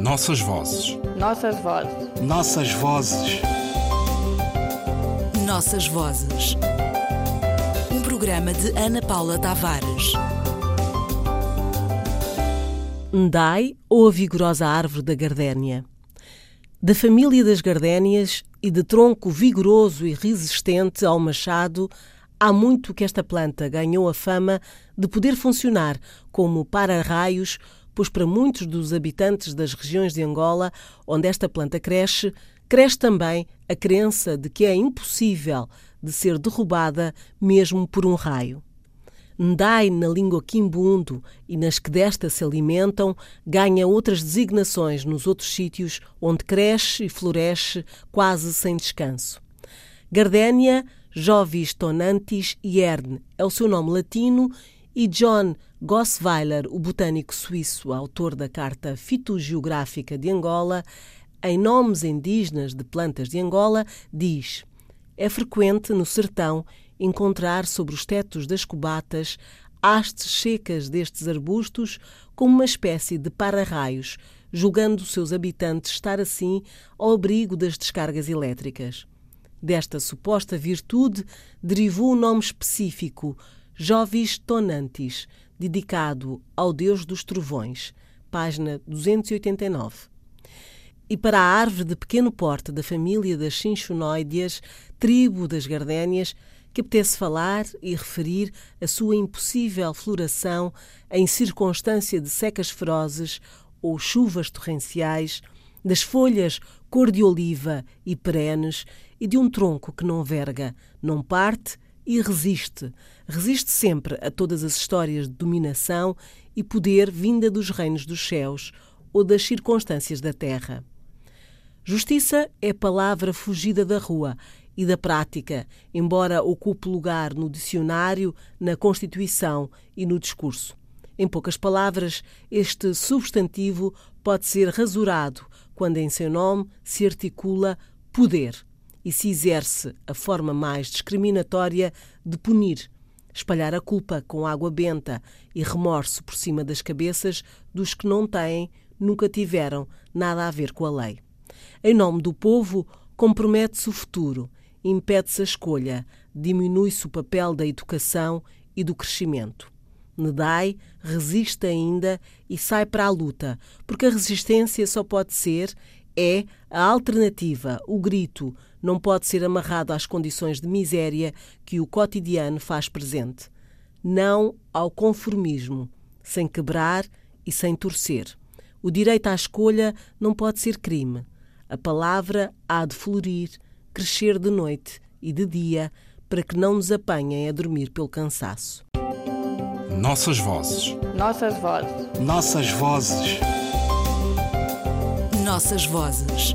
Nossas vozes. Nossas vozes. Nossas vozes. Nossas vozes. Um programa de Ana Paula Tavares. Ndai ou a vigorosa árvore da gardénia. Da família das gardénias e de tronco vigoroso e resistente ao machado, há muito que esta planta ganhou a fama de poder funcionar como para-raios, pois para muitos dos habitantes das regiões de Angola, onde esta planta cresce, cresce também a crença de que é impossível de ser derrubada mesmo por um raio. Ndai, na língua quimbundo e nas que desta se alimentam, ganha outras designações nos outros sítios onde cresce e floresce quase sem descanso. Gardénia Jovis tonantis ierne é o seu nome latino e John Gossweiler, o botânico suíço, autor da Carta Fitogeográfica de Angola, em nomes indígenas de plantas de Angola, diz: é frequente no sertão encontrar sobre os tetos das cubatas hastes secas destes arbustos como uma espécie de para-raios, julgando seus habitantes estar assim ao abrigo das descargas elétricas. Desta suposta virtude derivou o nome específico Jovis Tonantis, dedicado ao deus dos trovões, página 289. E para a árvore de pequeno porte da família das cinchonoideas, tribo das gardénias, que apetece falar e referir a sua impossível floração em circunstância de secas ferozes ou chuvas torrenciais, das folhas cor de oliva e perenes e de um tronco que não verga, não parte e resiste. Resiste sempre a todas as histórias de dominação e poder vinda dos reinos dos céus ou das circunstâncias da terra. Justiça é palavra fugida da rua e da prática, embora ocupe lugar no dicionário, na Constituição e no discurso. Em poucas palavras, este substantivo pode ser rasurado quando em seu nome se articula poder e se exerce a forma mais discriminatória de punir, espalhar a culpa com água benta e remorso por cima das cabeças dos que não têm, nunca tiveram nada a ver com a lei. Em nome do povo, compromete-se o futuro impede-se a escolha, diminui-se o papel da educação e do crescimento. Nedai resiste ainda e sai para a luta, porque a resistência só pode ser, é, a alternativa, o grito, não pode ser amarrado às condições de miséria que o cotidiano faz presente. Não ao conformismo, sem quebrar e sem torcer. O direito à escolha não pode ser crime. A palavra há de florir, crescer de noite e de dia, para que não nos apanhem a dormir pelo cansaço. Nossas vozes. Nossas vozes. Nossas vozes. Nossas vozes.